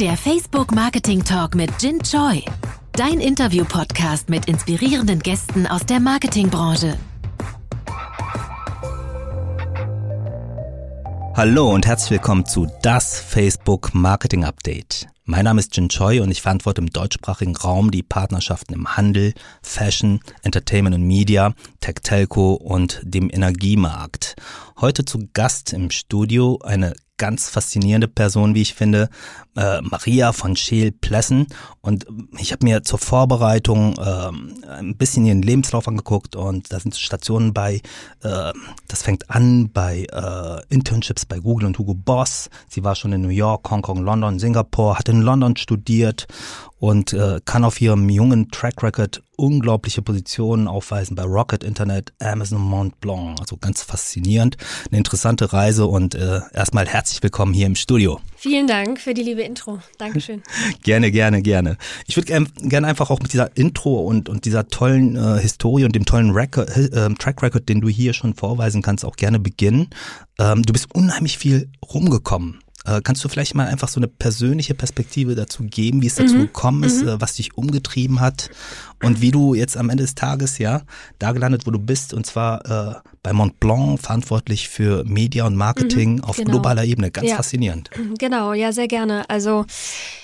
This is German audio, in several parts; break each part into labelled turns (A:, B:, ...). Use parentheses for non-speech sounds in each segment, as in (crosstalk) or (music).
A: Der Facebook Marketing Talk mit Jin Choi. Dein Interview-Podcast mit inspirierenden Gästen aus der Marketingbranche.
B: Hallo und herzlich willkommen zu das Facebook Marketing Update. Mein Name ist Jin Choi und ich verantworte im deutschsprachigen Raum die Partnerschaften im Handel, Fashion, Entertainment und Media, Tech Telco und dem Energiemarkt. Heute zu Gast im Studio eine ganz faszinierende Person, wie ich finde, äh, Maria von Scheel-Plessen. Und ich habe mir zur Vorbereitung äh, ein bisschen ihren Lebenslauf angeguckt und da sind Stationen bei, äh, das fängt an bei äh, Internships bei Google und Hugo Boss. Sie war schon in New York, Hongkong, London, Singapur, hat in London studiert und äh, kann auf ihrem jungen Track Record unglaubliche Positionen aufweisen bei Rocket Internet, Amazon Mont Blanc. Also ganz faszinierend, eine interessante Reise und äh, erstmal herzlich willkommen hier im Studio.
C: Vielen Dank für die liebe Intro. Dankeschön. (laughs)
B: gerne, gerne, gerne. Ich würde gerne gern einfach auch mit dieser Intro und, und dieser tollen äh, Historie und dem tollen Record, äh, Track Record, den du hier schon vorweisen kannst, auch gerne beginnen. Ähm, du bist unheimlich viel rumgekommen. Äh, kannst du vielleicht mal einfach so eine persönliche Perspektive dazu geben, wie es dazu mhm. gekommen ist, mhm. äh, was dich umgetrieben hat und wie du jetzt am Ende des Tages ja da gelandet, wo du bist, und zwar äh, bei Mont Blanc verantwortlich für Media und Marketing mhm, auf genau. globaler Ebene. Ganz
C: ja.
B: faszinierend.
C: Genau, ja, sehr gerne. Also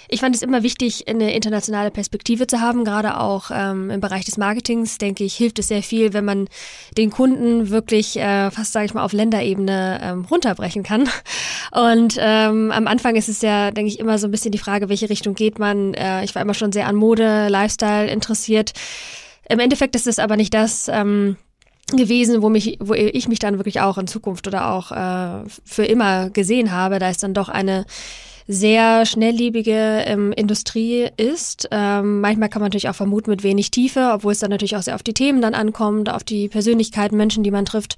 C: ich fand es immer wichtig, eine internationale Perspektive zu haben, gerade auch ähm, im Bereich des Marketings, denke ich, hilft es sehr viel, wenn man den Kunden wirklich äh, fast, sage ich mal, auf Länderebene ähm, runterbrechen kann. Und ähm, am Anfang ist es ja, denke ich, immer so ein bisschen die Frage, welche Richtung geht man. Äh, ich war immer schon sehr an Mode, Lifestyle interessiert. Im Endeffekt ist es aber nicht das, ähm, gewesen, wo mich, wo ich mich dann wirklich auch in Zukunft oder auch äh, für immer gesehen habe. Da ist dann doch eine sehr schnelllebige ähm, Industrie ist. Ähm, manchmal kann man natürlich auch vermuten mit wenig Tiefe, obwohl es dann natürlich auch sehr auf die Themen dann ankommt, auf die Persönlichkeiten, Menschen, die man trifft.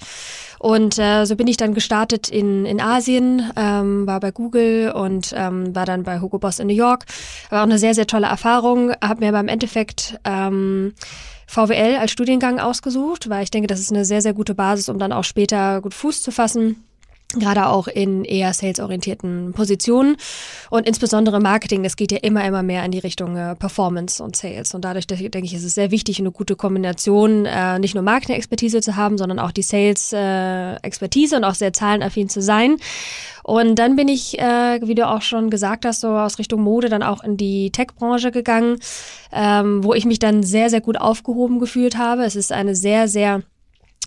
C: Und äh, so bin ich dann gestartet in, in Asien, ähm, war bei Google und ähm, war dann bei Hugo Boss in New York. War auch eine sehr, sehr tolle Erfahrung. Habe mir beim Endeffekt ähm, VWL als Studiengang ausgesucht, weil ich denke, das ist eine sehr, sehr gute Basis, um dann auch später gut Fuß zu fassen gerade auch in eher salesorientierten Positionen und insbesondere Marketing, das geht ja immer, immer mehr in die Richtung äh, Performance und Sales und dadurch denke ich, ist es sehr wichtig, eine gute Kombination, äh, nicht nur Marketing-Expertise zu haben, sondern auch die Sales-Expertise äh, und auch sehr zahlenaffin zu sein. Und dann bin ich, äh, wie du auch schon gesagt hast, so aus Richtung Mode dann auch in die Tech-Branche gegangen, ähm, wo ich mich dann sehr, sehr gut aufgehoben gefühlt habe. Es ist eine sehr, sehr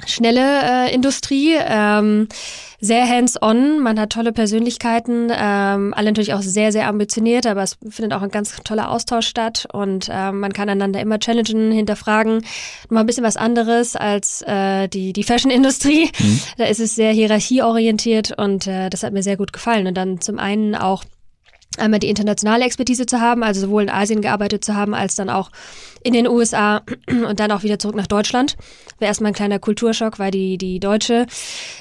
C: schnelle äh, Industrie, ähm, sehr hands-on, man hat tolle Persönlichkeiten, ähm, alle natürlich auch sehr, sehr ambitioniert, aber es findet auch ein ganz toller Austausch statt und ähm, man kann einander immer challengen, hinterfragen. Mal ein bisschen was anderes als äh, die, die Fashion-Industrie. Mhm. Da ist es sehr hierarchieorientiert und äh, das hat mir sehr gut gefallen. Und dann zum einen auch einmal die internationale Expertise zu haben, also sowohl in Asien gearbeitet zu haben, als dann auch in den USA (clears throat) und dann auch wieder zurück nach Deutschland. Wäre erstmal ein kleiner Kulturschock, weil die, die deutsche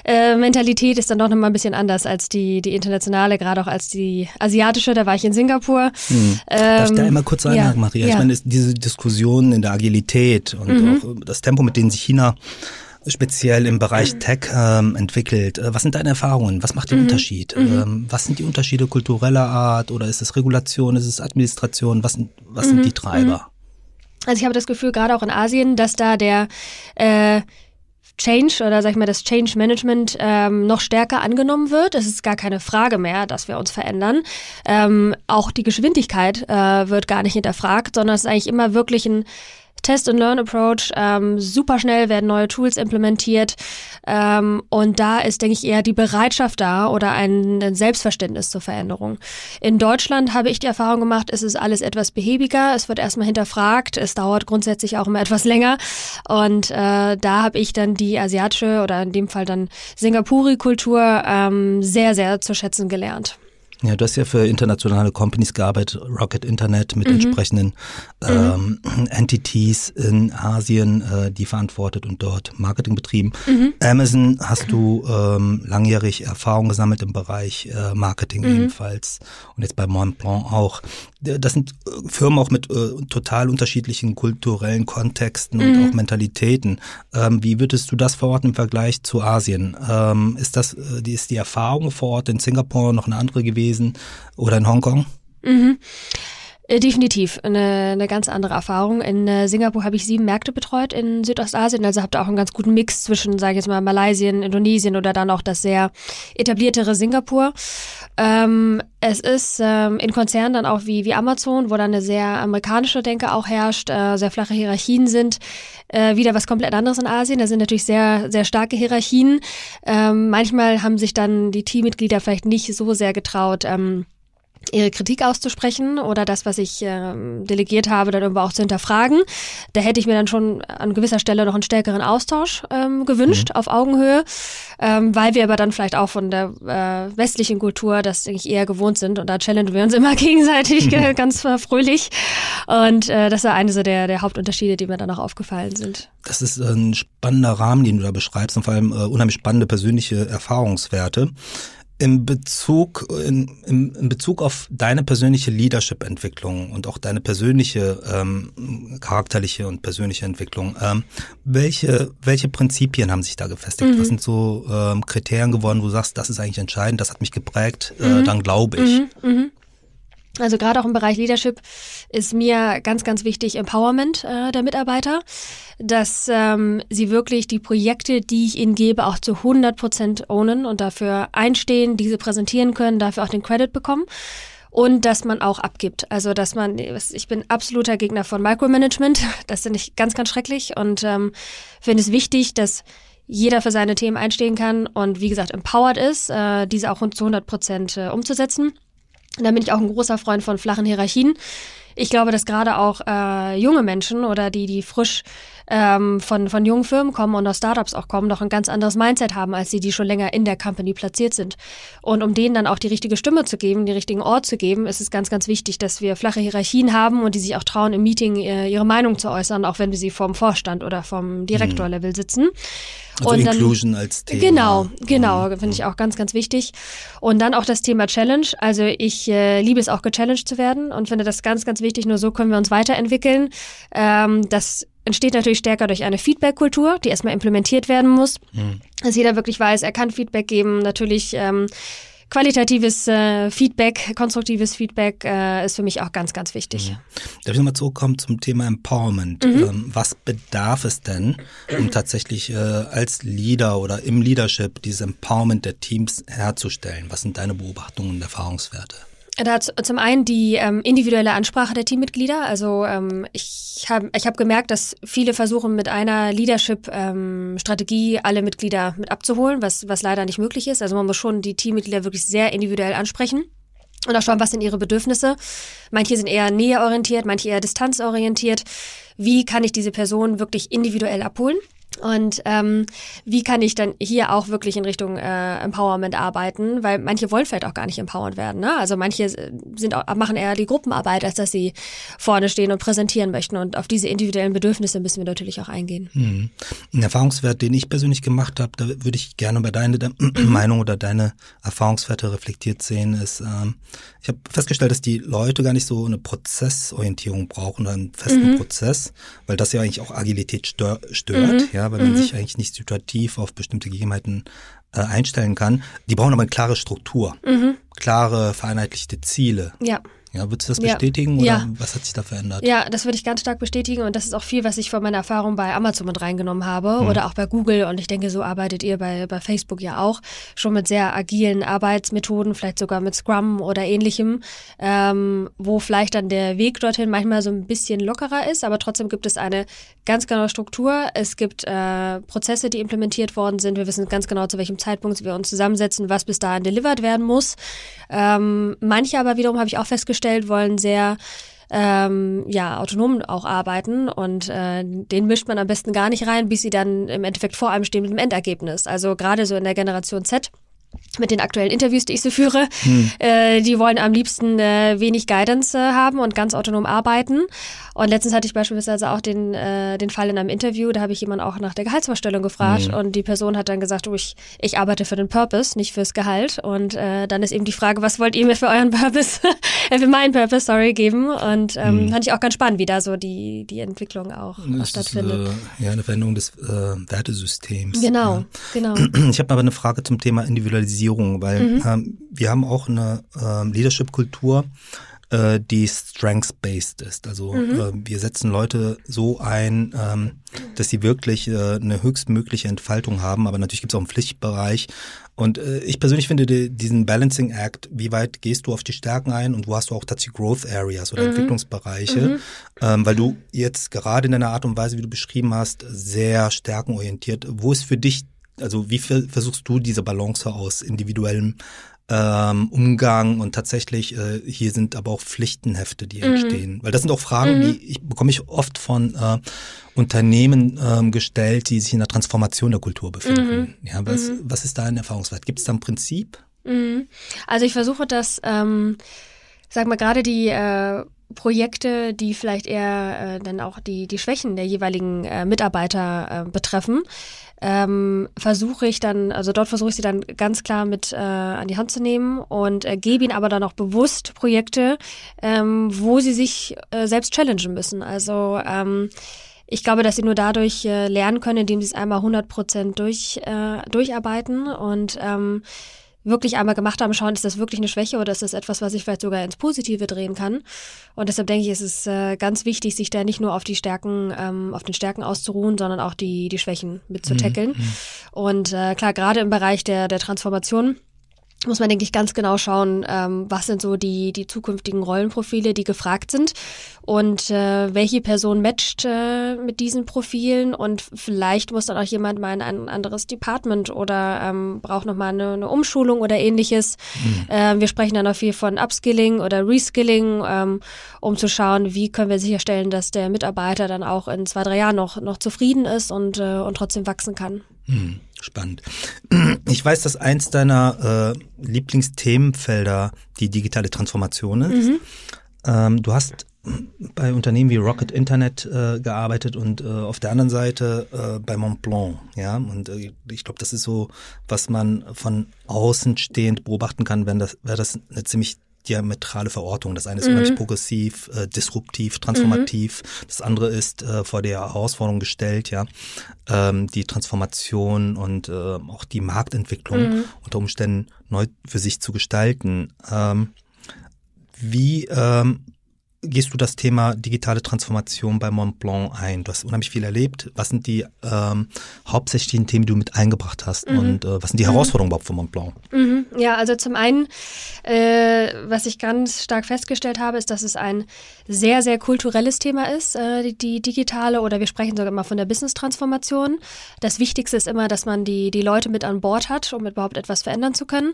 C: äh, Mentalität ist dann doch nochmal ein bisschen anders als die, die internationale, gerade auch als die asiatische. Da war ich in Singapur.
B: Hm. Ähm, Darf ich da einmal kurz einhaken, ja, Maria? Ich meine, diese Diskussion in der Agilität und mhm. auch das Tempo, mit dem sich China speziell im Bereich mhm. Tech ähm, entwickelt. Äh, was sind deine Erfahrungen? Was macht den mhm. Unterschied? Mhm. Ähm, was sind die Unterschiede kultureller Art oder ist es Regulation, ist es Administration? Was, sind, was sind die mhm. Treiber?
C: Mhm. Also ich habe das Gefühl, gerade auch in Asien, dass da der äh, Change oder sag ich mal das Change Management ähm, noch stärker angenommen wird. Es ist gar keine Frage mehr, dass wir uns verändern. Ähm, auch die Geschwindigkeit äh, wird gar nicht hinterfragt, sondern es ist eigentlich immer wirklich ein Test-and-Learn-Approach. Ähm, super schnell werden neue Tools implementiert. Ähm, und da ist, denke ich, eher die Bereitschaft da oder ein, ein Selbstverständnis zur Veränderung. In Deutschland habe ich die Erfahrung gemacht, es ist alles etwas behäbiger. Es wird erstmal hinterfragt. Es dauert grundsätzlich auch immer (laughs) etwas länger. Und äh, da habe ich dann die asiatische oder in dem Fall dann Singapuri-Kultur ähm, sehr, sehr zu schätzen gelernt.
B: Ja, du hast ja für internationale Companies gearbeitet, Rocket Internet mit mhm. entsprechenden mhm. ähm, mhm. Entities in Asien, äh, die verantwortet und dort Marketing betrieben. Mhm. Amazon hast du ähm, langjährig Erfahrung gesammelt im Bereich äh, Marketing mhm. ebenfalls und jetzt bei Montblanc auch. Das sind äh, Firmen auch mit äh, total unterschiedlichen kulturellen Kontexten und mhm. auch Mentalitäten. Ähm, wie würdest du das verorten im Vergleich zu Asien? Ähm, ist das, äh, die, ist die Erfahrung vor Ort in Singapur noch eine andere gewesen oder in Hongkong?
C: Mhm. Äh, definitiv eine, eine ganz andere Erfahrung. In äh, Singapur habe ich sieben Märkte betreut in Südostasien, also habt ihr auch einen ganz guten Mix zwischen, sage ich jetzt mal, Malaysia, Indonesien oder dann auch das sehr etabliertere Singapur. Ähm, es ist ähm, in Konzernen dann auch wie, wie Amazon, wo dann eine sehr amerikanische Denke auch herrscht, äh, sehr flache Hierarchien sind, äh, wieder was komplett anderes in Asien. Da sind natürlich sehr, sehr starke Hierarchien. Ähm, manchmal haben sich dann die Teammitglieder vielleicht nicht so sehr getraut, ähm, ihre Kritik auszusprechen oder das, was ich äh, delegiert habe, dann irgendwo auch zu hinterfragen. Da hätte ich mir dann schon an gewisser Stelle noch einen stärkeren Austausch ähm, gewünscht, mhm. auf Augenhöhe, ähm, weil wir aber dann vielleicht auch von der äh, westlichen Kultur das denke ich eher gewohnt sind und da challengen wir uns immer (laughs) gegenseitig mhm. (laughs) ganz fröhlich und äh, das war eine so der, der Hauptunterschiede, die mir dann auch aufgefallen sind.
B: Das ist ein spannender Rahmen, den du da beschreibst und vor allem äh, unheimlich spannende persönliche Erfahrungswerte. In Bezug, in, in, in Bezug auf deine persönliche Leadership-Entwicklung und auch deine persönliche ähm, charakterliche und persönliche Entwicklung, ähm, welche, welche Prinzipien haben sich da gefestigt? Mhm. Was sind so ähm, Kriterien geworden, wo du sagst, das ist eigentlich entscheidend, das hat mich geprägt, äh, mhm. dann glaube ich. Mhm.
C: Also gerade auch im Bereich Leadership ist mir ganz, ganz wichtig Empowerment äh, der Mitarbeiter, dass ähm, sie wirklich die Projekte, die ich ihnen gebe, auch zu 100 Prozent ownen und dafür einstehen, diese präsentieren können, dafür auch den Credit bekommen und dass man auch abgibt. Also dass man, ich bin absoluter Gegner von Micromanagement, das finde ich ganz, ganz schrecklich und ähm, finde es wichtig, dass jeder für seine Themen einstehen kann und wie gesagt empowered ist, äh, diese auch zu 100 Prozent äh, umzusetzen. Und da bin ich auch ein großer Freund von flachen Hierarchien. Ich glaube, dass gerade auch äh, junge Menschen oder die, die frisch ähm, von, von jungen Firmen kommen und aus Startups auch kommen, noch ein ganz anderes Mindset haben, als die, die schon länger in der Company platziert sind. Und um denen dann auch die richtige Stimme zu geben, den richtigen Ort zu geben, ist es ganz, ganz wichtig, dass wir flache Hierarchien haben und die sich auch trauen, im Meeting äh, ihre Meinung zu äußern, auch wenn wir sie vom Vorstand oder vom Direktorlevel sitzen.
B: Also und Inclusion dann, als Thema.
C: Genau, genau, finde ich auch ganz, ganz wichtig. Und dann auch das Thema Challenge. Also ich äh, liebe es auch, gechallenged zu werden und finde das ganz, ganz wichtig. Nur so können wir uns weiterentwickeln. Ähm, das entsteht natürlich stärker durch eine Feedback-Kultur, die erstmal implementiert werden muss. Mhm. Dass jeder wirklich weiß, er kann Feedback geben. Natürlich ähm, qualitatives äh, Feedback, konstruktives Feedback äh, ist für mich auch ganz, ganz wichtig. Mhm.
B: Darf ich nochmal zurückkommen zum Thema Empowerment? Mhm. Ähm, was bedarf es denn, um tatsächlich äh, als Leader oder im Leadership dieses Empowerment der Teams herzustellen? Was sind deine Beobachtungen und Erfahrungswerte?
C: Da zum einen die ähm, individuelle Ansprache der Teammitglieder. Also ähm, ich habe ich hab gemerkt, dass viele versuchen mit einer Leadership-Strategie ähm, alle Mitglieder mit abzuholen, was, was leider nicht möglich ist. Also man muss schon die Teammitglieder wirklich sehr individuell ansprechen. Und auch schauen, was sind ihre Bedürfnisse. Manche sind eher näherorientiert, manche eher distanzorientiert. Wie kann ich diese Person wirklich individuell abholen? Und ähm, wie kann ich dann hier auch wirklich in Richtung äh, Empowerment arbeiten? Weil manche wollen vielleicht auch gar nicht empowered werden. Ne? Also manche sind auch, machen eher die Gruppenarbeit, als dass sie vorne stehen und präsentieren möchten. Und auf diese individuellen Bedürfnisse müssen wir natürlich auch eingehen.
B: Mhm. Ein Erfahrungswert, den ich persönlich gemacht habe, da würde ich gerne bei deiner (clears throat) Meinung oder deine Erfahrungswerte reflektiert sehen, ist, ähm, ich habe festgestellt, dass die Leute gar nicht so eine Prozessorientierung brauchen, einen festen mhm. Prozess, weil das ja eigentlich auch Agilität stör stört. Mhm. Ja, weil man mhm. sich eigentlich nicht situativ auf bestimmte Gegebenheiten äh, einstellen kann. Die brauchen aber eine klare Struktur, mhm. klare, vereinheitlichte Ziele.
C: Ja.
B: Ja, würdest du das bestätigen ja. oder ja. was hat sich da verändert?
C: Ja, das würde ich ganz stark bestätigen und das ist auch viel, was ich von meiner Erfahrung bei Amazon mit reingenommen habe hm. oder auch bei Google und ich denke, so arbeitet ihr bei, bei Facebook ja auch schon mit sehr agilen Arbeitsmethoden, vielleicht sogar mit Scrum oder ähnlichem, ähm, wo vielleicht dann der Weg dorthin manchmal so ein bisschen lockerer ist, aber trotzdem gibt es eine ganz genaue Struktur. Es gibt äh, Prozesse, die implementiert worden sind. Wir wissen ganz genau, zu welchem Zeitpunkt wir uns zusammensetzen, was bis dahin delivered werden muss. Ähm, manche aber wiederum habe ich auch festgestellt, gestellt, wollen sehr ähm, ja, autonom auch arbeiten und äh, den mischt man am besten gar nicht rein, bis sie dann im Endeffekt vor einem stehen mit dem Endergebnis. Also gerade so in der Generation Z mit den aktuellen Interviews, die ich so führe, hm. äh, die wollen am liebsten äh, wenig Guidance äh, haben und ganz autonom arbeiten. Und letztens hatte ich beispielsweise auch den, äh, den Fall in einem Interview, da habe ich jemanden auch nach der Gehaltsvorstellung gefragt hm. und die Person hat dann gesagt, oh, ich, ich arbeite für den Purpose, nicht fürs Gehalt. Und äh, dann ist eben die Frage, was wollt ihr mir für euren Purpose, (laughs) äh, für meinen Purpose, sorry, geben? Und ähm, hm. fand ich auch ganz spannend, wie da so die, die Entwicklung auch, auch stattfindet.
B: Ist, ja, eine Veränderung des Wertesystems.
C: Genau,
B: ja.
C: genau. (clears throat)
B: Ich habe aber eine Frage zum Thema Individualisierung Digitalisierung, weil mhm. ähm, wir haben auch eine ähm, Leadership-Kultur, äh, die strengths-based ist. Also mhm. äh, wir setzen Leute so ein, ähm, dass sie wirklich äh, eine höchstmögliche Entfaltung haben, aber natürlich gibt es auch einen Pflichtbereich. Und äh, ich persönlich finde die, diesen Balancing Act, wie weit gehst du auf die Stärken ein und wo hast du auch tatsächlich Growth Areas oder mhm. Entwicklungsbereiche, mhm. Ähm, weil du jetzt gerade in deiner Art und Weise, wie du beschrieben hast, sehr stärkenorientiert. Wo ist für dich also wie versuchst du diese Balance aus individuellem ähm, Umgang und tatsächlich äh, hier sind aber auch Pflichtenhefte, die mhm. entstehen. Weil das sind auch Fragen, mhm. die ich bekomme ich oft von äh, Unternehmen ähm, gestellt, die sich in der Transformation der Kultur befinden. Mhm. Ja, was, mhm. was ist da ein Erfahrungswert? Gibt es da ein Prinzip?
C: Mhm. Also ich versuche das, ähm, sag mal, gerade die äh, Projekte, die vielleicht eher äh, dann auch die, die Schwächen der jeweiligen äh, Mitarbeiter äh, betreffen, ähm, versuche ich dann, also dort versuche ich sie dann ganz klar mit äh, an die Hand zu nehmen und äh, gebe ihnen aber dann auch bewusst Projekte, ähm, wo sie sich äh, selbst challengen müssen. Also ähm, ich glaube, dass sie nur dadurch äh, lernen können, indem sie es einmal 100 Prozent durch, äh, durcharbeiten und ähm, wirklich einmal gemacht haben, schauen, ist das wirklich eine Schwäche oder ist das etwas, was ich vielleicht sogar ins Positive drehen kann. Und deshalb denke ich, ist es äh, ganz wichtig, sich da nicht nur auf die Stärken, ähm, auf den Stärken auszuruhen, sondern auch die, die Schwächen mit zu mhm, tackeln. Mhm. Und äh, klar, gerade im Bereich der, der Transformation muss man, denke ich, ganz genau schauen, ähm, was sind so die, die zukünftigen Rollenprofile, die gefragt sind und äh, welche Person matcht äh, mit diesen Profilen und vielleicht muss dann auch jemand mal in ein anderes Department oder ähm, braucht nochmal eine, eine Umschulung oder ähnliches. Mhm. Ähm, wir sprechen dann auch viel von Upskilling oder Reskilling, ähm, um zu schauen, wie können wir sicherstellen, dass der Mitarbeiter dann auch in zwei, drei Jahren noch, noch zufrieden ist und, äh, und trotzdem wachsen kann.
B: Mhm. Spannend. (clears throat) Ich weiß, dass eins deiner äh, Lieblingsthemenfelder die digitale Transformation ist. Mhm. Ähm, du hast bei Unternehmen wie Rocket Internet äh, gearbeitet und äh, auf der anderen Seite äh, bei Montblanc, ja. Und äh, ich glaube, das ist so, was man von außen stehend beobachten kann, wenn das, wäre das eine ziemlich diametrale Verortung. Das eine ist mhm. unheimlich progressiv, äh, disruptiv, transformativ. Mhm. Das andere ist äh, vor der Herausforderung gestellt, ja, ähm, die Transformation und äh, auch die Marktentwicklung mhm. unter Umständen neu für sich zu gestalten. Ähm, wie ähm, gehst du das Thema digitale Transformation bei Mont Blanc ein? Du hast unheimlich viel erlebt. Was sind die ähm, hauptsächlichen Themen, die du mit eingebracht hast? Mhm. Und äh, was sind die mhm. Herausforderungen überhaupt von Mont Blanc?
C: Mhm. Ja, also zum einen, äh, was ich ganz stark festgestellt habe, ist, dass es ein sehr, sehr kulturelles Thema ist, äh, die, die, digitale, oder wir sprechen sogar immer von der Business-Transformation. Das Wichtigste ist immer, dass man die, die Leute mit an Bord hat, um überhaupt etwas verändern zu können.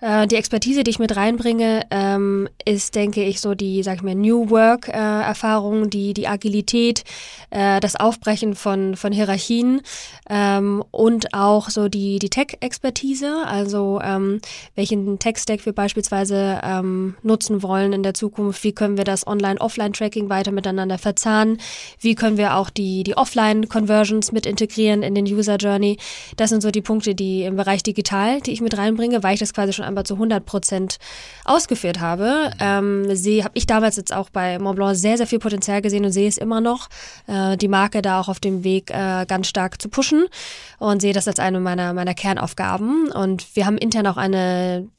C: Äh, die Expertise, die ich mit reinbringe, ähm, ist, denke ich, so die, sag ich mal, New Work-Erfahrung, die, die Agilität, äh, das Aufbrechen von, von Hierarchien ähm, und auch so die, die Tech-Expertise, also ähm, welchen Tech-Stack wir beispielsweise ähm, nutzen wollen in der Zukunft, wie können wir das Online-Offline-Tracking weiter miteinander verzahnen, wie können wir auch die, die Offline-Conversions mit integrieren in den User-Journey. Das sind so die Punkte, die im Bereich digital, die ich mit reinbringe, weil ich das quasi schon einmal zu 100 Prozent ausgeführt habe. Ähm, sie habe ich damals jetzt auch bei Montblanc sehr, sehr viel Potenzial gesehen und sehe es immer noch, äh, die Marke da auch auf dem Weg äh, ganz stark zu pushen und sehe das als eine meiner, meiner Kernaufgaben. Und wir haben intern auch eine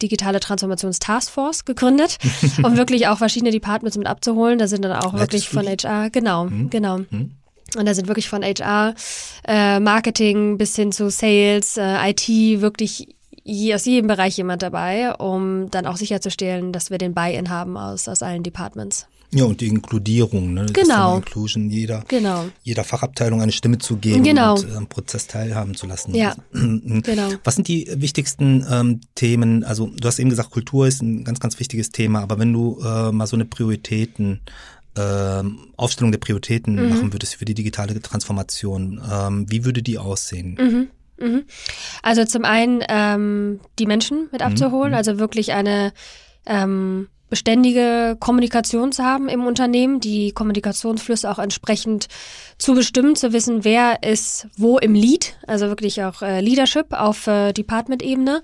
C: digitale Transformations-Taskforce gegründet, um (laughs) wirklich auch verschiedene Departments mit abzuholen. Da sind dann auch wirklich von HR, genau, mhm. genau. Mhm. Und da sind wirklich von HR, äh, Marketing bis hin zu Sales, äh, IT wirklich je, aus jedem Bereich jemand dabei, um dann auch sicherzustellen, dass wir den Buy-in haben aus, aus allen Departments.
B: Ja, und die Inkludierung, ne?
C: genau.
B: Inclusion, jeder,
C: genau.
B: jeder Fachabteilung eine Stimme zu geben
C: genau.
B: und äh, am Prozess teilhaben zu lassen.
C: Ja, (clears throat) genau.
B: Was sind die wichtigsten ähm, Themen? Also du hast eben gesagt, Kultur ist ein ganz, ganz wichtiges Thema, aber wenn du äh, mal so eine Prioritäten ähm, Aufstellung der Prioritäten mhm. machen würdest für die digitale Transformation, ähm, wie würde die aussehen?
C: Mhm. Mhm. Also zum einen ähm, die Menschen mit mhm, abzuholen, mhm. also wirklich eine ähm, beständige Kommunikation zu haben im Unternehmen, die Kommunikationsflüsse auch entsprechend zu bestimmen, zu wissen, wer ist wo im Lead, also wirklich auch äh, Leadership auf äh, Department-Ebene.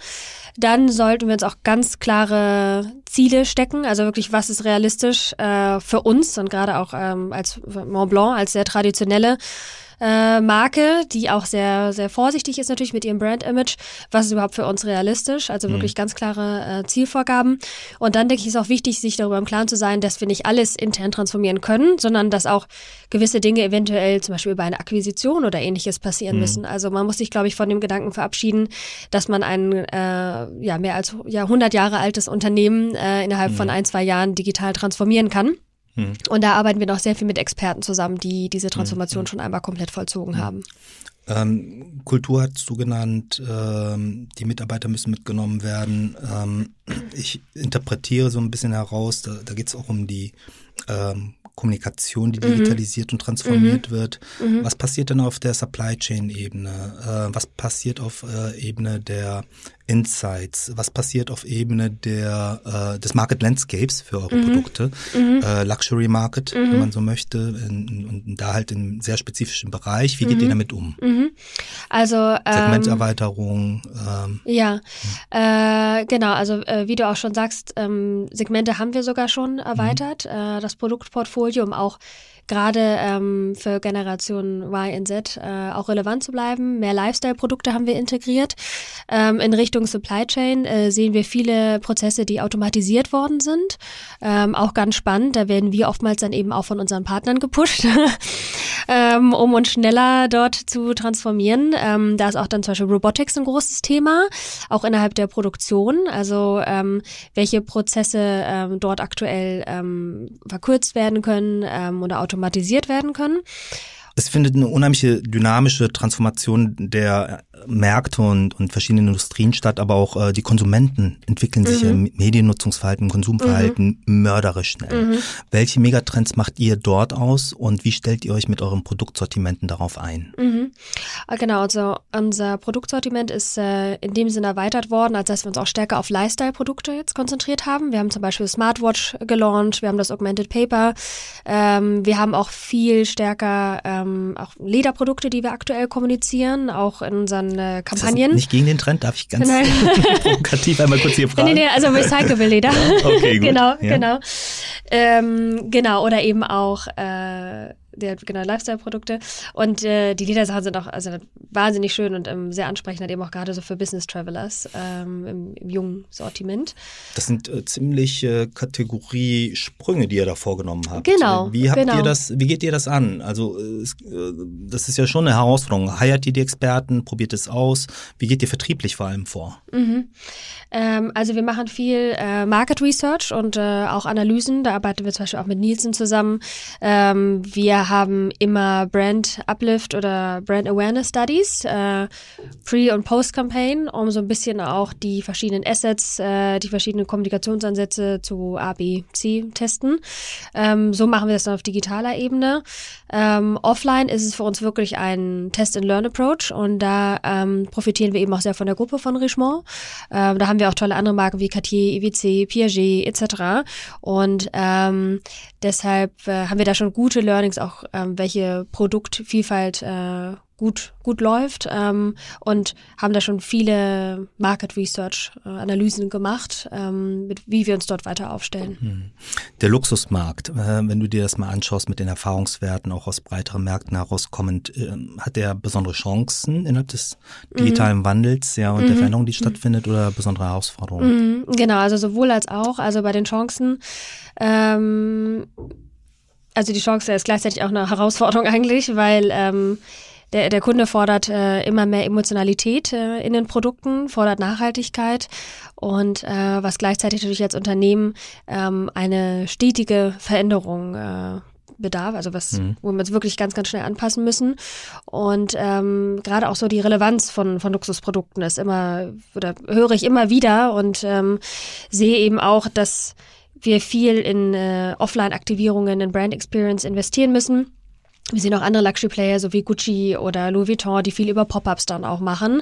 C: Dann sollten wir uns auch ganz klare Ziele stecken, also wirklich, was ist realistisch äh, für uns und gerade auch ähm, als Mont Blanc, als sehr traditionelle äh, Marke, die auch sehr, sehr vorsichtig ist natürlich mit ihrem Brand-Image. Was ist überhaupt für uns realistisch? Also wirklich ganz klare äh, Zielvorgaben. Und dann denke ich, ist auch wichtig, sich darüber im Klaren zu sein, dass wir nicht alles intern transformieren können, sondern dass auch gewisse Dinge eventuell zum Beispiel über eine Akquisition oder ähnliches passieren mhm. müssen. Also man muss sich, glaube ich, von dem Gedanken verabschieden, dass man ein äh, ja mehr als ja, 100 Jahre altes Unternehmen äh, innerhalb mhm. von ein, zwei Jahren digital transformieren kann. Mhm. Und da arbeiten wir noch sehr viel mit Experten zusammen, die diese Transformation mhm. schon einmal komplett vollzogen haben.
B: Ähm, Kultur hast du genannt, ähm, die Mitarbeiter müssen mitgenommen werden. Ähm, ich interpretiere so ein bisschen heraus, da, da geht es auch um die ähm, Kommunikation, die mhm. digitalisiert mhm. und transformiert mhm. wird. Mhm. Was passiert denn auf der Supply Chain Ebene? Äh, was passiert auf äh, Ebene der Insights? Was passiert auf Ebene der äh, des Market Landscapes für eure mhm. Produkte? Mhm. Äh, Luxury Market, wenn man so möchte, und da halt im sehr spezifischen Bereich. Wie geht ihr damit um?
C: Also ähm,
B: Segmenterweiterung.
C: Ähm, ja, äh, genau. Also äh, wie du auch schon sagst, ähm, Segmente haben wir sogar schon erweitert. Äh, das Produktportfolio Portfolio, um auch gerade ähm, für Generation Y und Z äh, auch relevant zu bleiben. Mehr Lifestyle-Produkte haben wir integriert. Ähm, in Richtung Supply Chain äh, sehen wir viele Prozesse, die automatisiert worden sind. Ähm, auch ganz spannend. Da werden wir oftmals dann eben auch von unseren Partnern gepusht, (laughs) ähm, um uns schneller dort zu transformieren. Ähm, da ist auch dann zum Beispiel Robotics ein großes Thema, auch innerhalb der Produktion. Also ähm, welche Prozesse ähm, dort aktuell ähm, verkürzt werden können ähm, oder automatisiert werden können.
B: Es findet eine unheimliche dynamische Transformation der Märkte und, und verschiedene Industrien statt, aber auch äh, die Konsumenten entwickeln sich mhm. im Mediennutzungsverhalten, im Konsumverhalten mhm. mörderisch schnell. Mhm. Welche Megatrends macht ihr dort aus und wie stellt ihr euch mit euren Produktsortimenten darauf ein?
C: Mhm. Ah, genau, also unser Produktsortiment ist äh, in dem Sinne erweitert worden, als dass wir uns auch stärker auf Lifestyle-Produkte jetzt konzentriert haben. Wir haben zum Beispiel Smartwatch gelauncht, wir haben das Augmented Paper, ähm, wir haben auch viel stärker ähm, auch Lederprodukte, die wir aktuell kommunizieren, auch in unseren äh, Kampagnen.
B: nicht gegen den Trend, darf ich ganz (laughs) provokativ einmal kurz hier fragen? (laughs)
C: Nee, nee, also Recyclable Leder. (laughs) okay, gut. genau, ja. genau. Ähm, genau, oder eben auch äh, der genau Lifestyle-Produkte. Und äh, die Ledersachen sind auch also wahnsinnig schön und ähm, sehr ansprechend, halt eben auch gerade so für Business Travelers ähm, im, im, jungen Sortiment.
B: Das sind äh, ziemlich äh, Kategoriesprünge, die ihr da vorgenommen habt.
C: Genau.
B: Wie habt
C: genau.
B: ihr das, wie geht ihr das an? Also äh, das ist ja schon eine Herausforderung. Heiert ihr die Experten, probiert es aus? Wie geht ihr vertrieblich vor allem vor?
C: Mhm. Ähm, also wir machen viel äh, Market Research und äh, auch Analysen. Da arbeiten wir zum Beispiel auch mit Nielsen zusammen. Ähm, wir haben immer Brand Uplift oder Brand Awareness Studies, äh, Pre- und Post-Campaign, um so ein bisschen auch die verschiedenen Assets, äh, die verschiedenen Kommunikationsansätze zu A, B, C testen. Ähm, so machen wir das dann auf digitaler Ebene. Ähm, offline ist es für uns wirklich ein Test-and-Learn-Approach und da ähm, profitieren wir eben auch sehr von der Gruppe von Richemont. Ähm, da haben wir auch tolle andere Marken wie Cartier, IWC, Piaget etc. Und ähm, deshalb äh, haben wir da schon gute Learnings, auch ähm, welche Produktvielfalt äh, gut, gut läuft ähm, und haben da schon viele Market Research äh, Analysen gemacht, ähm, mit, wie wir uns dort weiter aufstellen. Hm.
B: Der Luxusmarkt, äh, wenn du dir das mal anschaust mit den Erfahrungswerten, auch aus breiteren Märkten herauskommend, äh, hat der besondere Chancen innerhalb des digitalen mhm. Wandels ja, und mhm. der Veränderung, die stattfindet, oder besondere Herausforderungen?
C: Mhm. Genau, also sowohl als auch. Also bei den Chancen ähm, also die Chance ist gleichzeitig auch eine Herausforderung (laughs) eigentlich, weil ähm, der, der Kunde fordert äh, immer mehr Emotionalität äh, in den Produkten, fordert Nachhaltigkeit und äh, was gleichzeitig natürlich als Unternehmen ähm, eine stetige Veränderung äh, bedarf, also was, mhm. wo wir uns wirklich ganz, ganz schnell anpassen müssen. Und ähm, gerade auch so die Relevanz von, von Luxusprodukten ist immer, oder höre ich immer wieder und ähm, sehe eben auch, dass wir viel in äh, Offline-Aktivierungen, in Brand Experience investieren müssen wir sehen auch andere Luxury-Player, so wie Gucci oder Louis Vuitton, die viel über Pop-Ups dann auch machen,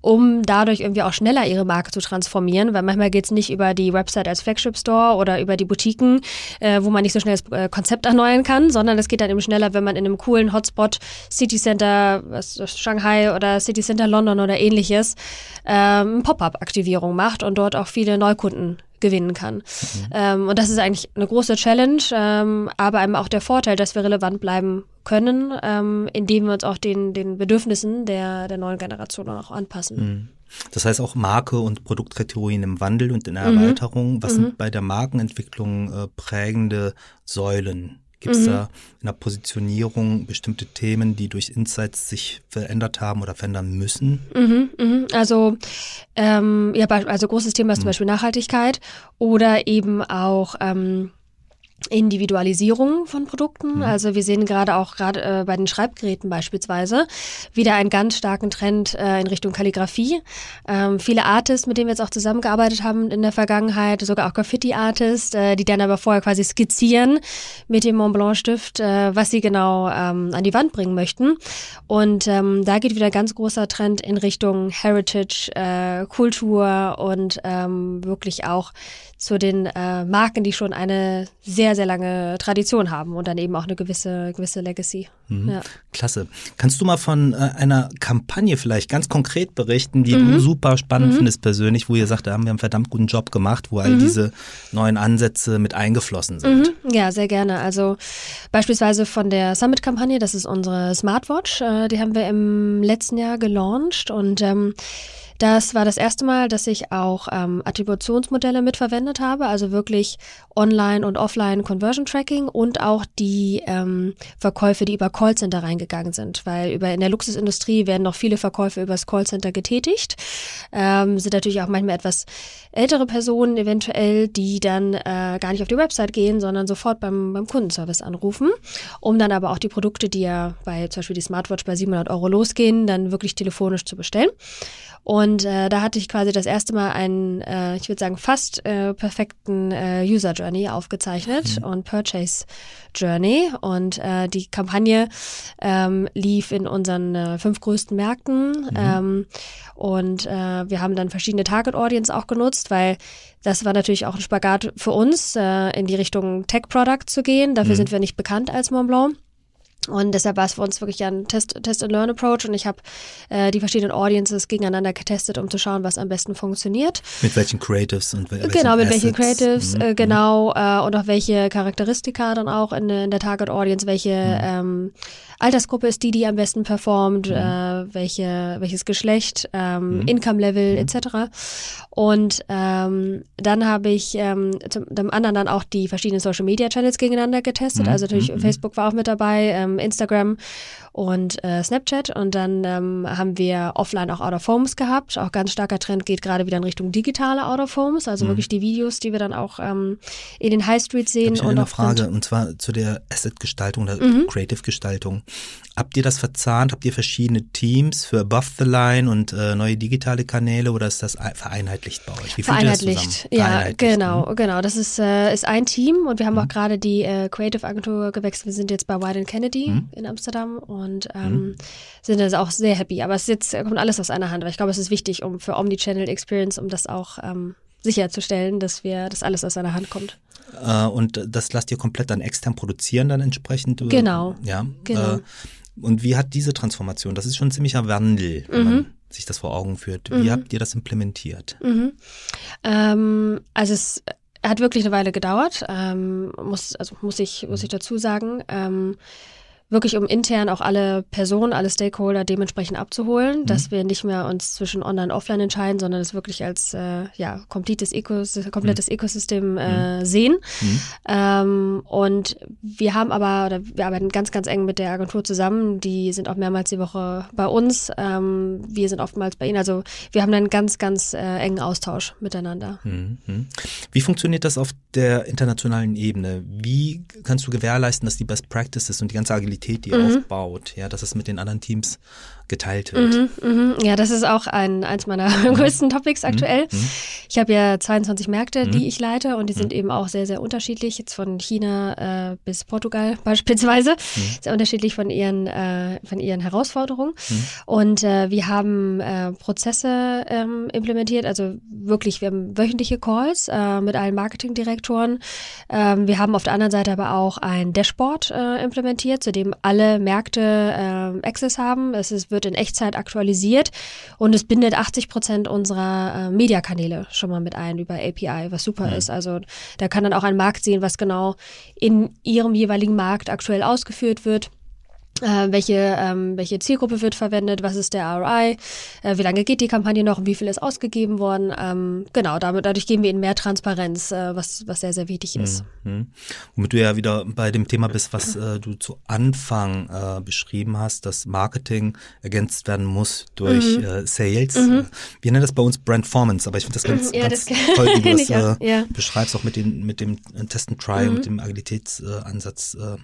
C: um dadurch irgendwie auch schneller ihre Marke zu transformieren, weil manchmal geht's nicht über die Website als Flagship-Store oder über die Boutiquen, äh, wo man nicht so schnell das äh, Konzept erneuern kann, sondern es geht dann eben schneller, wenn man in einem coolen Hotspot, City Center was, Shanghai oder City Center London oder ähnliches, ähm, Pop-Up-Aktivierung macht und dort auch viele Neukunden gewinnen kann. Mhm. Ähm, und das ist eigentlich eine große Challenge, ähm, aber eben auch der Vorteil, dass wir relevant bleiben können, ähm, indem wir uns auch den, den Bedürfnissen der, der neuen Generation auch anpassen.
B: Mhm. Das heißt auch Marke und Produktkategorien im Wandel und in der mhm. Erweiterung. Was mhm. sind bei der Markenentwicklung äh, prägende Säulen? Gibt es mhm. da in der Positionierung bestimmte Themen, die durch Insights sich verändert haben oder verändern müssen?
C: Mhm, mh. Also ähm, ja, also großes Thema ist zum mhm. Beispiel Nachhaltigkeit oder eben auch ähm, Individualisierung von Produkten. Mhm. Also wir sehen gerade auch gerade äh, bei den Schreibgeräten beispielsweise wieder einen ganz starken Trend äh, in Richtung Kalligrafie. Ähm, viele Artists, mit denen wir jetzt auch zusammengearbeitet haben in der Vergangenheit, sogar auch Graffiti-Artists, äh, die dann aber vorher quasi skizzieren mit dem Mont Blanc Stift, äh, was sie genau ähm, an die Wand bringen möchten. Und ähm, da geht wieder ein ganz großer Trend in Richtung Heritage, äh, Kultur und ähm, wirklich auch zu den äh, Marken, die schon eine sehr, sehr lange Tradition haben und dann eben auch eine gewisse, gewisse Legacy.
B: Mhm. Ja. Klasse. Kannst du mal von äh, einer Kampagne vielleicht ganz konkret berichten, die mhm. du super spannend mhm. findest persönlich, wo ihr sagt, da haben wir einen verdammt guten Job gemacht, wo all mhm. diese neuen Ansätze mit eingeflossen sind?
C: Mhm. Ja, sehr gerne. Also beispielsweise von der Summit-Kampagne, das ist unsere Smartwatch, äh, die haben wir im letzten Jahr gelauncht und ähm, das war das erste Mal, dass ich auch ähm, Attributionsmodelle mitverwendet habe, also wirklich Online- und Offline-Conversion-Tracking und auch die ähm, Verkäufe, die über Callcenter reingegangen sind, weil über in der Luxusindustrie werden noch viele Verkäufe übers Callcenter getätigt. Ähm, sind natürlich auch manchmal etwas ältere Personen eventuell, die dann äh, gar nicht auf die Website gehen, sondern sofort beim, beim Kundenservice anrufen, um dann aber auch die Produkte, die ja bei zum Beispiel die Smartwatch bei 700 Euro losgehen, dann wirklich telefonisch zu bestellen. Und äh, da hatte ich quasi das erste Mal einen, äh, ich würde sagen, fast äh, perfekten äh, User Journey aufgezeichnet mhm. und Purchase Journey. Und äh, die Kampagne ähm, lief in unseren äh, fünf größten Märkten. Mhm. Ähm, und äh, wir haben dann verschiedene Target Audience auch genutzt, weil das war natürlich auch ein Spagat für uns, äh, in die Richtung Tech Product zu gehen. Dafür mhm. sind wir nicht bekannt als Montblanc. Und deshalb war es für uns wirklich ein Test-and-Learn-Approach und ich habe äh, die verschiedenen Audiences gegeneinander getestet, um zu schauen, was am besten funktioniert.
B: Mit welchen Creatives und welchen
C: Genau, mit Assets. welchen Creatives, mhm. äh, genau, äh, und auch welche Charakteristika dann auch in, in der Target Audience, welche mhm. ähm, Altersgruppe ist die, die am besten performt, mhm. äh, welche, welches Geschlecht, ähm, mhm. Income-Level mhm. etc. Und ähm, dann habe ich ähm, zum, anderen dann auch die verschiedenen Social-Media-Channels gegeneinander getestet. Mhm. Also natürlich mhm. Facebook war auch mit dabei, ähm, Instagram und äh, Snapchat. Und dann ähm, haben wir offline auch Out-of-Homes gehabt. Auch ganz starker Trend geht gerade wieder in Richtung digitale Out-of-Homes, also mhm. wirklich die Videos, die wir dann auch ähm, in den High Street sehen.
B: Ich
C: und
B: eine Frage, und zwar zu der Asset-Gestaltung, der mhm. Creative-Gestaltung. Habt ihr das verzahnt? Habt ihr verschiedene Teams für Above the Line und äh, neue digitale Kanäle oder ist das vereinheitlicht bei euch?
C: Wie vereinheitlicht, ja, vereinheitlicht, genau, ne? genau. Das ist, äh, ist ein Team und wir haben mhm. auch gerade die äh, Creative Agentur gewechselt. Wir sind jetzt bei White Kennedy mhm. in Amsterdam und ähm, mhm. sind also auch sehr happy. Aber es jetzt kommt alles aus einer Hand, weil ich glaube, es ist wichtig um für Omnichannel Experience, um das auch ähm, sicherzustellen, dass wir, dass alles aus einer Hand kommt.
B: Äh, und das lasst ihr komplett dann extern produzieren dann entsprechend?
C: Genau.
B: Ja.
C: Genau.
B: Äh, und wie hat diese Transformation, das ist schon ein ziemlicher Wandel, wenn mhm. man sich das vor Augen führt. Wie mhm. habt ihr das implementiert?
C: Mhm. Ähm, also es hat wirklich eine Weile gedauert, ähm, muss, also muss ich, muss ich dazu sagen. Ähm, wirklich um intern auch alle Personen, alle Stakeholder dementsprechend abzuholen, mhm. dass wir nicht mehr uns zwischen Online und Offline entscheiden, sondern es wirklich als äh, ja komplettes, Ecos komplettes mhm. Ecosystem äh, mhm. sehen. Mhm. Ähm, und wir haben aber, oder wir arbeiten ganz, ganz eng mit der Agentur zusammen. Die sind auch mehrmals die Woche bei uns. Ähm, wir sind oftmals bei ihnen. Also wir haben einen ganz, ganz äh, engen Austausch miteinander.
B: Mhm. Wie funktioniert das auf der internationalen Ebene? Wie kannst du gewährleisten, dass die Best Practices und die ganze Agilität Qualität, die mhm. aufbaut, ja, dass es mit den anderen Teams geteilt wird.
C: Mhm, mh. Ja, das ist auch ein, eins meiner mhm. (laughs) größten Topics mhm, aktuell. Mhm. Ich habe ja 22 Märkte, die mhm. ich leite und die sind eben auch sehr, sehr unterschiedlich, jetzt von China äh, bis Portugal (laughs) beispielsweise, sehr unterschiedlich von ihren, äh, von ihren Herausforderungen. Und äh, wir haben äh, Prozesse ähm, implementiert, also wirklich, wir haben wöchentliche Calls äh, mit allen Marketingdirektoren. Ähm, wir haben auf der anderen Seite aber auch ein Dashboard äh, implementiert, zu dem alle Märkte äh, Access haben. Es ist, wird in Echtzeit aktualisiert und es bindet 80 Prozent unserer äh, Mediakanäle schon mal mit ein über API, was super mhm. ist. Also da kann dann auch ein Markt sehen, was genau in ihrem jeweiligen Markt aktuell ausgeführt wird. Äh, welche, ähm, welche Zielgruppe wird verwendet, was ist der ROI, äh, wie lange geht die Kampagne noch und wie viel ist ausgegeben worden. Ähm, genau, damit, dadurch geben wir ihnen mehr Transparenz, äh, was, was sehr, sehr wichtig ist.
B: Mhm. Womit du ja wieder bei dem Thema bist, was äh, du zu Anfang äh, beschrieben hast, dass Marketing ergänzt werden muss durch mhm. äh, Sales. Mhm. Wir nennen das bei uns Brandformance, aber ich finde das ganz, ja, ganz das toll, wie (laughs) du das äh, ja. beschreibst, auch mit, den, mit dem Test and Try, mit mhm. dem Agilitätsansatz, äh,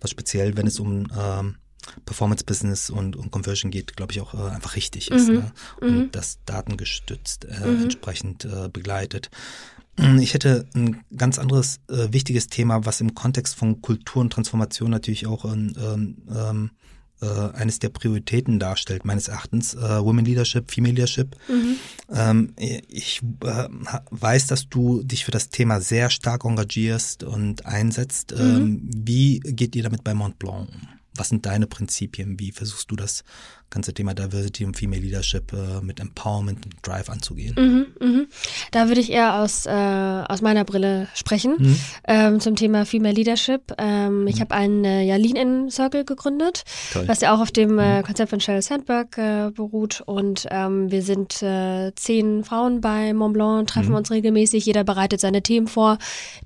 B: was speziell, wenn es um ähm, Performance-Business und, und Conversion geht, glaube ich, auch äh, einfach richtig ist. Mhm. Ne? Und mhm. das datengestützt äh, mhm. entsprechend äh, begleitet. Hm, ich hätte ein ganz anderes äh, wichtiges Thema, was im Kontext von Kultur und Transformation natürlich auch ähm, ähm, äh, eines der Prioritäten darstellt, meines Erachtens. Äh, Women Leadership, Female Leadership. Mhm. Ähm, ich weiß, dass du dich für das Thema sehr stark engagierst und einsetzt. Mhm. Ähm, wie geht ihr damit bei Mont Blanc um? Was sind deine Prinzipien? Wie versuchst du das ganze Thema Diversity und Female Leadership äh, mit Empowerment und Drive anzugehen?
C: Mhm, mh. Da würde ich eher aus, äh, aus meiner Brille sprechen mhm. ähm, zum Thema Female Leadership. Ähm, mhm. Ich habe einen äh, ja, Lean-In Circle gegründet, Toll. was ja auch auf dem äh, mhm. Konzept von Sheryl Sandberg äh, beruht. Und ähm, wir sind äh, zehn Frauen bei Mont Blanc, treffen mhm. uns regelmäßig. Jeder bereitet seine Themen vor,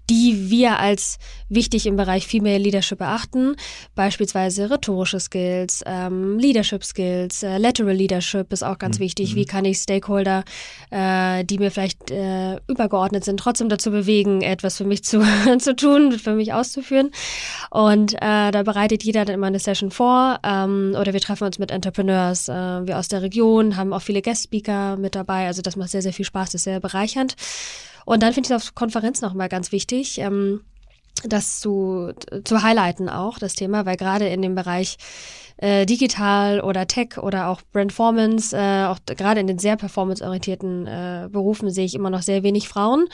C: die wir als wichtig im Bereich Female Leadership erachten. Beispielsweise rhetorische Skills, ähm, Leadership Skills, Skills, äh, Lateral Leadership ist auch ganz mhm. wichtig. Wie mhm. kann ich Stakeholder, äh, die mir vielleicht äh, übergeordnet sind, trotzdem dazu bewegen, etwas für mich zu, (laughs) zu tun, für mich auszuführen. Und äh, da bereitet jeder dann immer eine Session vor. Ähm, oder wir treffen uns mit Entrepreneurs, äh, wir aus der Region, haben auch viele Guest-Speaker mit dabei. Also das macht sehr, sehr viel Spaß, das ist sehr bereichernd. Und dann finde ich es auf Konferenzen auch mal ganz wichtig. Ähm, das zu, zu highlighten auch, das Thema, weil gerade in dem Bereich äh, digital oder Tech oder auch Brandformance, äh, auch gerade in den sehr performanceorientierten äh, Berufen sehe ich immer noch sehr wenig Frauen.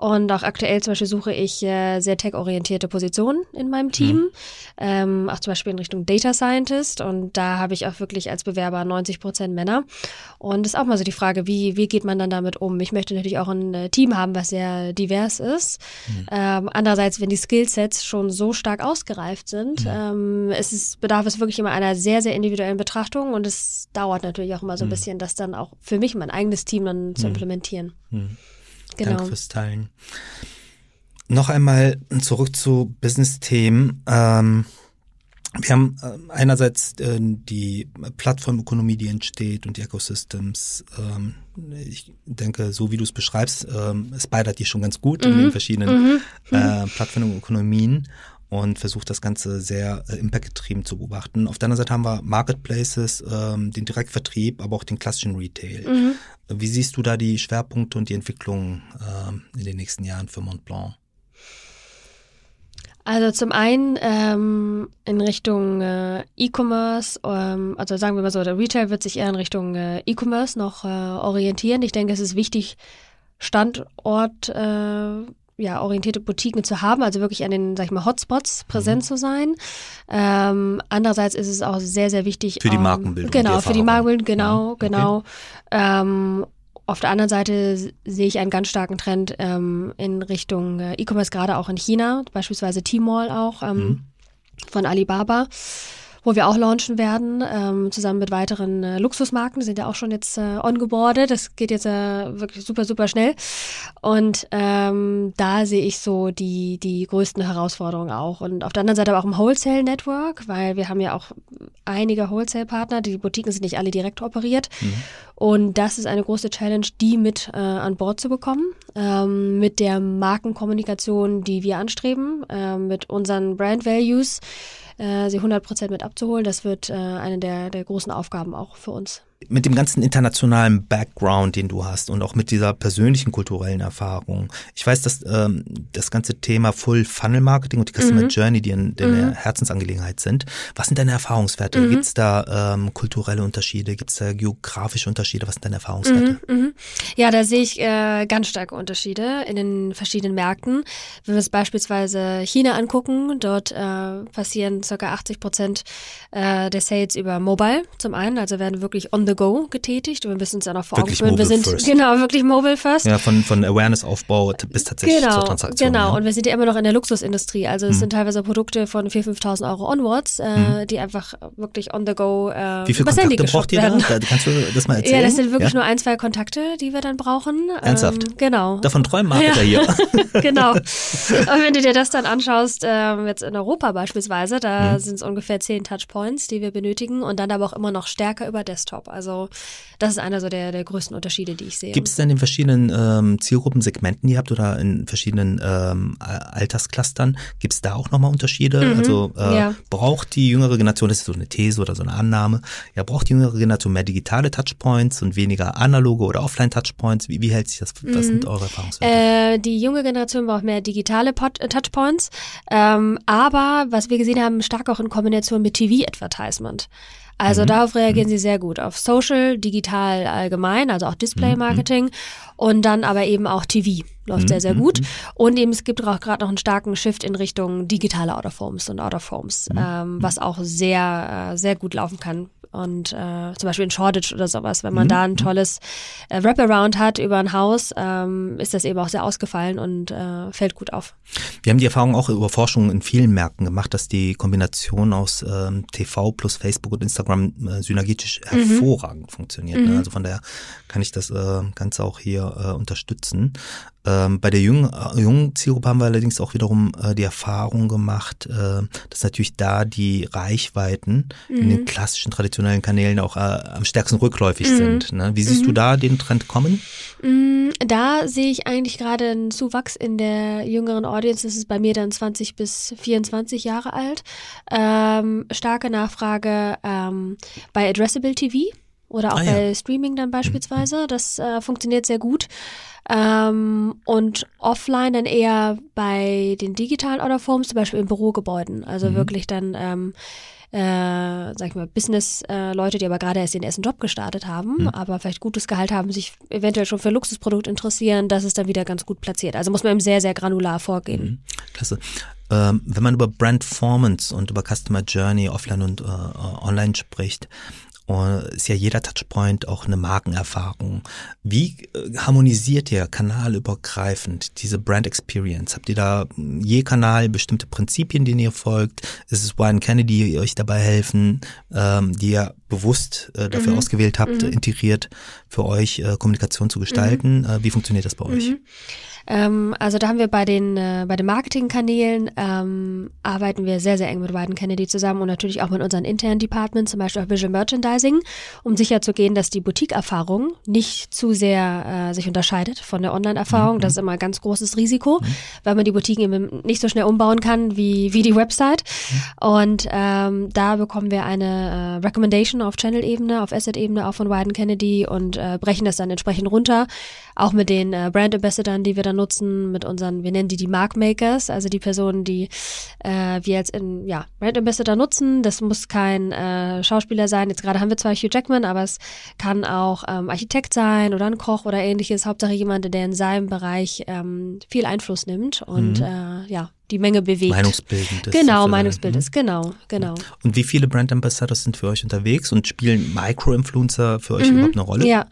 C: Und auch aktuell zum Beispiel suche ich äh, sehr tech-orientierte Positionen in meinem Team, mhm. ähm, auch zum Beispiel in Richtung Data Scientist. Und da habe ich auch wirklich als Bewerber 90 Prozent Männer. Und das ist auch mal so die Frage, wie, wie geht man dann damit um? Ich möchte natürlich auch ein äh, Team haben, was sehr divers ist. Mhm. Ähm, andererseits, wenn die Skillsets schon so stark ausgereift sind, mhm. ähm, es ist, bedarf es wirklich immer einer sehr, sehr individuellen Betrachtung. Und es dauert natürlich auch immer so ein mhm. bisschen, das dann auch für mich, mein eigenes Team dann zu mhm. implementieren. Mhm.
B: Genau. Danke fürs Teilen. Noch einmal zurück zu Business-Themen. Ähm, wir haben äh, einerseits äh, die Plattformökonomie, die entsteht und die Ecosystems. Ähm, ich denke, so wie du es beschreibst, ähm, es beidert die schon ganz gut mhm. in den verschiedenen mhm. äh, Plattformökonomien und versucht das Ganze sehr äh, impactgetrieben zu beobachten. Auf der anderen Seite haben wir Marketplaces, ähm, den Direktvertrieb, aber auch den klassischen Retail. Mhm. Wie siehst du da die Schwerpunkte und die Entwicklung ähm, in den nächsten Jahren für Montblanc?
C: Also zum einen ähm, in Richtung äh, E-Commerce, ähm, also sagen wir mal so, der Retail wird sich eher in Richtung äh, E-Commerce noch äh, orientieren. Ich denke, es ist wichtig, Standort äh, ja, orientierte Boutiquen zu haben, also wirklich an den, sag ich mal, Hotspots präsent mhm. zu sein. Ähm, andererseits ist es auch sehr, sehr wichtig.
B: Für die ähm, Markenbildung.
C: Genau, die für die Markenbildung, genau, ja, okay. genau. Ähm, auf der anderen Seite sehe ich einen ganz starken Trend ähm, in Richtung äh, E-Commerce, gerade auch in China, beispielsweise Tmall auch ähm, mhm. von Alibaba wo wir auch launchen werden, ähm, zusammen mit weiteren äh, Luxusmarken. Die sind ja auch schon jetzt äh, ongeboardet. Das geht jetzt äh, wirklich super, super schnell. Und ähm, da sehe ich so die, die größten Herausforderungen auch. Und auf der anderen Seite aber auch im Wholesale-Network, weil wir haben ja auch einige Wholesale-Partner. Die Boutiquen sind nicht alle direkt operiert. Mhm. Und das ist eine große Challenge, die mit äh, an Bord zu bekommen, ähm, mit der Markenkommunikation, die wir anstreben, äh, mit unseren Brand Values äh, sie 100 Prozent mit abzuholen. Das wird äh, eine der, der großen Aufgaben auch für uns
B: mit dem ganzen internationalen Background, den du hast und auch mit dieser persönlichen kulturellen Erfahrung. Ich weiß, dass ähm, das ganze Thema Full Funnel Marketing und die Customer mhm. Journey, die, in, die eine mhm. Herzensangelegenheit sind. Was sind deine Erfahrungswerte? Mhm. Gibt es da ähm, kulturelle Unterschiede? Gibt es da geografische Unterschiede? Was sind deine Erfahrungswerte?
C: Mhm, mhm. Ja, da sehe ich äh, ganz starke Unterschiede in den verschiedenen Märkten. Wenn wir uns beispielsweise China angucken, dort äh, passieren circa 80 Prozent äh, der Sales über Mobile zum einen, also werden wirklich on the go getätigt und wir müssen uns ja noch vor Augen führen. Wir sind
B: first.
C: genau wirklich mobile first.
B: Ja, von, von Awareness-Aufbau bis tatsächlich
C: Genau,
B: zur Transaktion.
C: genau.
B: Ja.
C: Und wir sind ja immer noch in der Luxusindustrie. Also es
B: Mhm.
C: sind teilweise Produkte von 4.000, 5.000 Euro onwards, äh, die einfach wirklich on the go äh,
B: Wie viele Kontakte braucht ihr da? da? Kannst du das mal (laughs) erzählen?
C: Ja, das sind wirklich
B: Ja?
C: nur ein, zwei Kontakte, die wir dann brauchen.
B: Ernsthaft?
C: Ähm, genau.
B: Davon träumen Marketer hier. (laughs)
C: genau. (laughs) Und wenn du dir das dann anschaust, ähm, jetzt in Europa beispielsweise, da
B: Mhm.
C: sind es ungefähr zehn Touchpoints, die wir benötigen und dann aber auch immer noch stärker über Desktop. Also das ist einer so der, der größten Unterschiede, die ich sehe.
B: Gibt es denn in verschiedenen ähm, Zielgruppen Segmenten, die ihr habt oder in verschiedenen ähm, Altersclustern, gibt es da auch nochmal Unterschiede? Also äh,
C: Mhm. ja.
B: braucht die jüngere Generation, das ist so eine These oder so eine Annahme, ja, braucht die jüngere Generation mehr digitale Touchpoints und weniger analoge oder Offline-Touchpoints? Wie, wie hält sich das? Was sind eure Erfahrungswerte?
C: Äh, die junge Generation braucht mehr digitale Pot äh, Touchpoints, ähm, aber was wir gesehen haben, stark auch in Kombination mit TV-Advertisement. Also darauf reagieren sie sehr gut. Auf Social, digital allgemein, also auch Display-Marketing und dann aber eben auch TV läuft sehr, sehr gut. Und eben es gibt auch gerade noch einen starken Shift in Richtung digitale Out-of-Homes und Out-of-Homes, ähm, was auch sehr, äh, sehr gut laufen kann. Und äh, zum Beispiel in Shoreditch oder sowas, wenn man da ein tolles äh, Wraparound hat über ein Haus, ähm, ist das eben auch sehr ausgefallen und äh, fällt gut auf.
B: Wir haben die Erfahrung auch über Forschung in vielen Märkten gemacht, dass die Kombination aus ähm, TV plus Facebook und Instagram äh, synergetisch hervorragend funktioniert. Ne? Also von daher kann ich das äh, Ganze auch hier äh, unterstützen. Ähm, bei der jungen, äh, jungen Zielgruppe haben wir allerdings auch wiederum äh, die Erfahrung gemacht, äh, dass natürlich da die Reichweiten in den klassischen traditionellen Kanälen auch äh, am stärksten rückläufig sind. Ne? Wie siehst du da den Trend kommen?
C: Mm, Da sehe ich eigentlich gerade einen Zuwachs in der jüngeren Audience. Das ist bei mir dann 20 bis 24 Jahre alt. Ähm, starke Nachfrage ähm, bei Addressable TV oder auch
B: Ah, ja.
C: bei Streaming dann beispielsweise. Das äh, funktioniert sehr gut. Ähm, und offline dann eher bei den digitalen Out-of-Homes, zum Beispiel in Bürogebäuden. Also wirklich dann ähm, äh, sag ich mal, Business-Leute, die aber gerade erst den ersten Job gestartet haben, aber vielleicht gutes Gehalt haben, sich eventuell schon für Luxusprodukt interessieren, das ist dann wieder ganz gut platziert. Also muss man eben sehr, sehr granular vorgehen.
B: Klasse. Ähm, wenn man über Brandformance und über Customer Journey offline und äh, äh, online spricht, äh, ist ja jeder Touchpoint auch eine Markenerfahrung. Wie äh, harmonisiert ihr kanalübergreifend diese Brand Experience? Habt ihr da mh, je Kanal bestimmte Prinzipien, denen ihr folgt? Ist es Wine Kennedy, die euch dabei helfen, ähm, die ihr bewusst äh, dafür ausgewählt habt, äh, integriert für euch äh, Kommunikation zu gestalten? Äh, wie funktioniert das bei euch?
C: Ähm, also da haben wir bei den, äh, bei den Marketingkanälen ähm, arbeiten wir sehr, sehr eng mit Wyden Kennedy zusammen und natürlich auch mit unseren internen Departments, zum Beispiel auch Visual Merchandising, um sicherzugehen, dass die Boutique-Erfahrung nicht zu sehr äh, sich unterscheidet von der Online-Erfahrung. Das ist immer ein ganz großes Risiko, weil man die Boutiquen eben nicht so schnell umbauen kann wie, wie die Website. Und ähm, da bekommen wir eine äh, Recommendation auf Channel-Ebene, auf Asset-Ebene auch von Wyden Kennedy und äh, brechen das dann entsprechend runter. Auch mit den äh, Brand Ambassadors, die wir da nutzen, mit unseren, wir nennen die die Markmakers, also die Personen, die äh, wir jetzt in ja, Brand Ambassador nutzen. Das muss kein äh, Schauspieler sein. Jetzt gerade haben wir zwar Hugh Jackman, aber es kann auch ähm, Architekt sein oder ein Koch oder ähnliches. Hauptsache jemand, der in seinem Bereich ähm, viel Einfluss nimmt und äh, ja, die Menge bewegt.
B: Meinungsbildendes.
C: Genau,
B: sozusagen.
C: Meinungsbildes, genau, genau.
B: Und wie viele Brand Ambassadors sind für euch unterwegs und spielen Micro-Influencer für euch überhaupt eine Rolle?
C: Mhm. Ja,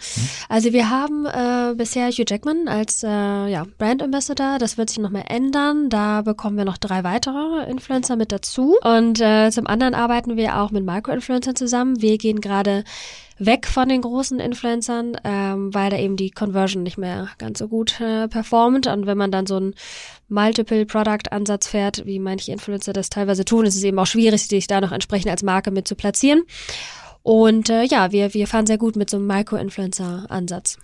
C: also wir haben äh, bisher Hugh Jackman als äh, ja, Brand Ambassador. Das wird sich nochmal ändern. Da bekommen wir noch drei weitere Influencer mit dazu. Und äh, zum anderen arbeiten wir auch mit Micro-Influencern zusammen. Wir gehen gerade weg von den großen Influencern, ähm, weil da eben die Conversion nicht mehr ganz so gut äh, performt. Und wenn man dann so einen Multiple-Product-Ansatz fährt, wie manche Influencer das teilweise tun, ist es eben auch schwierig, sich da noch entsprechend als Marke mit zu platzieren. Und äh, ja, wir, wir fahren sehr gut mit so einem Micro-Influencer-Ansatz.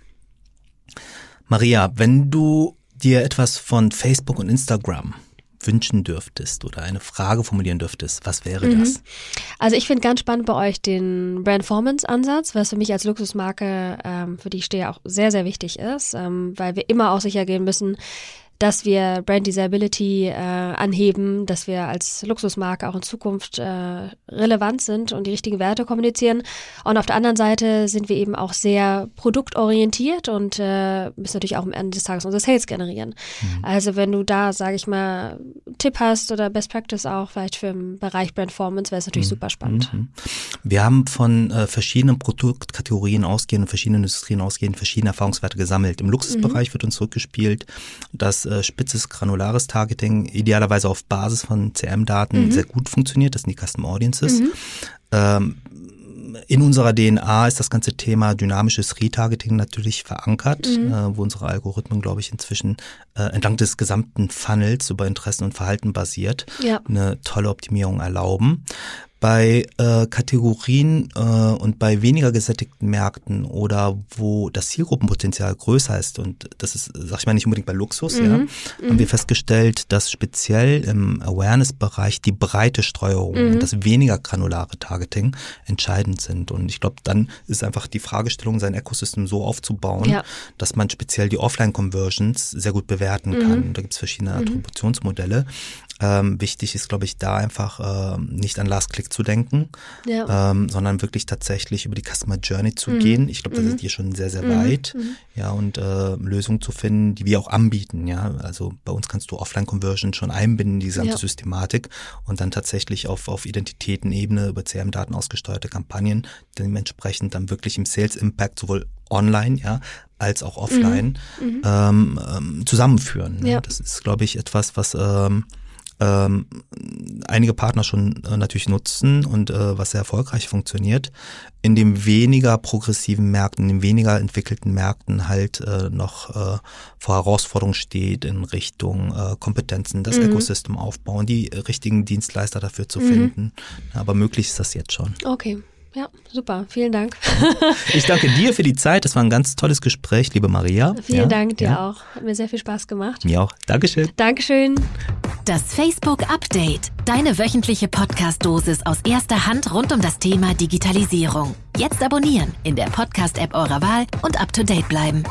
B: Maria, wenn du dir etwas von Facebook und Instagram wünschen dürftest oder eine Frage formulieren dürftest, was wäre
C: Mhm.
B: das?
C: Also ich finde ganz spannend bei euch den Brandformance-Ansatz, was für mich als Luxusmarke, ähm, für die ich stehe, auch sehr, sehr wichtig ist, ähm, weil wir immer auch sicher gehen müssen, dass wir Brand Desirability äh, anheben, dass wir als Luxusmarke auch in Zukunft äh, relevant sind und die richtigen Werte kommunizieren. Und auf der anderen Seite sind wir eben auch sehr produktorientiert und äh, müssen natürlich auch am Ende des Tages unsere Sales generieren. Mhm. Also wenn du da, sage ich mal, Tipp hast oder Best Practice auch vielleicht für den Bereich Brandformance, wäre es natürlich mhm. super spannend. Mhm.
B: Wir haben von äh, verschiedenen Produktkategorien ausgehend, verschiedenen Industrien ausgehend, verschiedene Erfahrungswerte gesammelt. Im Luxusbereich mhm. wird uns zurückgespielt, dass äh, spitzes granulares Targeting idealerweise auf Basis von CM-Daten mhm. sehr gut funktioniert. Das sind die Custom Audiences. Mhm. Ähm, in unserer DNA ist das ganze Thema dynamisches Retargeting natürlich verankert, mhm. äh, wo unsere Algorithmen, glaube ich, inzwischen äh, entlang des gesamten Funnels über Interessen und Verhalten basiert ja. eine tolle Optimierung erlauben bei äh, Kategorien äh, und bei weniger gesättigten Märkten oder wo das Zielgruppenpotenzial größer ist und das ist, sag ich mal, nicht unbedingt bei Luxus, mhm. ja, haben mhm. wir festgestellt, dass speziell im Awareness-Bereich die breite Streuung mhm. und das weniger granulare Targeting entscheidend sind. Und ich glaube, dann ist einfach die Fragestellung, sein Ecosystem so aufzubauen, ja. dass man speziell die Offline-Conversions sehr gut bewerten kann. Mhm. Da gibt es verschiedene mhm. Attributionsmodelle. Ähm, wichtig ist, glaube ich, da einfach ähm, nicht an Last Click zu denken, ja. ähm, sondern wirklich tatsächlich über die Customer Journey zu mhm. gehen. Ich glaube, da sind wir mhm. schon sehr, sehr mhm. weit. Mhm. Ja, und äh, Lösungen zu finden, die wir auch anbieten. Ja, also bei uns kannst du Offline-Conversion schon einbinden, die gesamte ja. Systematik und dann tatsächlich auf, auf Identitätenebene über CRM-Daten ausgesteuerte Kampagnen dementsprechend dann wirklich im Sales Impact sowohl online, ja, als auch offline mhm. ähm, ähm, zusammenführen. Ne? Ja. Das ist, glaube ich, etwas, was ähm, ähm, einige Partner schon äh, natürlich nutzen und äh, was sehr erfolgreich funktioniert, in den weniger progressiven Märkten, in den weniger entwickelten Märkten halt äh, noch äh, vor Herausforderungen steht in Richtung äh, Kompetenzen, das mhm. Ökosystem aufbauen, die richtigen Dienstleister dafür zu mhm. finden. Aber möglich ist das jetzt schon.
C: Okay. Ja, super. Vielen Dank. (laughs)
B: Ich danke dir für die Zeit. Das war ein ganz tolles Gespräch, liebe Maria.
C: Vielen ja, Dank dir ja. auch. Hat mir sehr viel Spaß gemacht.
B: Mir auch. Dankeschön.
C: Dankeschön.
A: Das Facebook Update. Deine wöchentliche Podcast-Dosis aus erster Hand rund um das Thema Digitalisierung. Jetzt abonnieren in der Podcast-App eurer Wahl und up to date bleiben.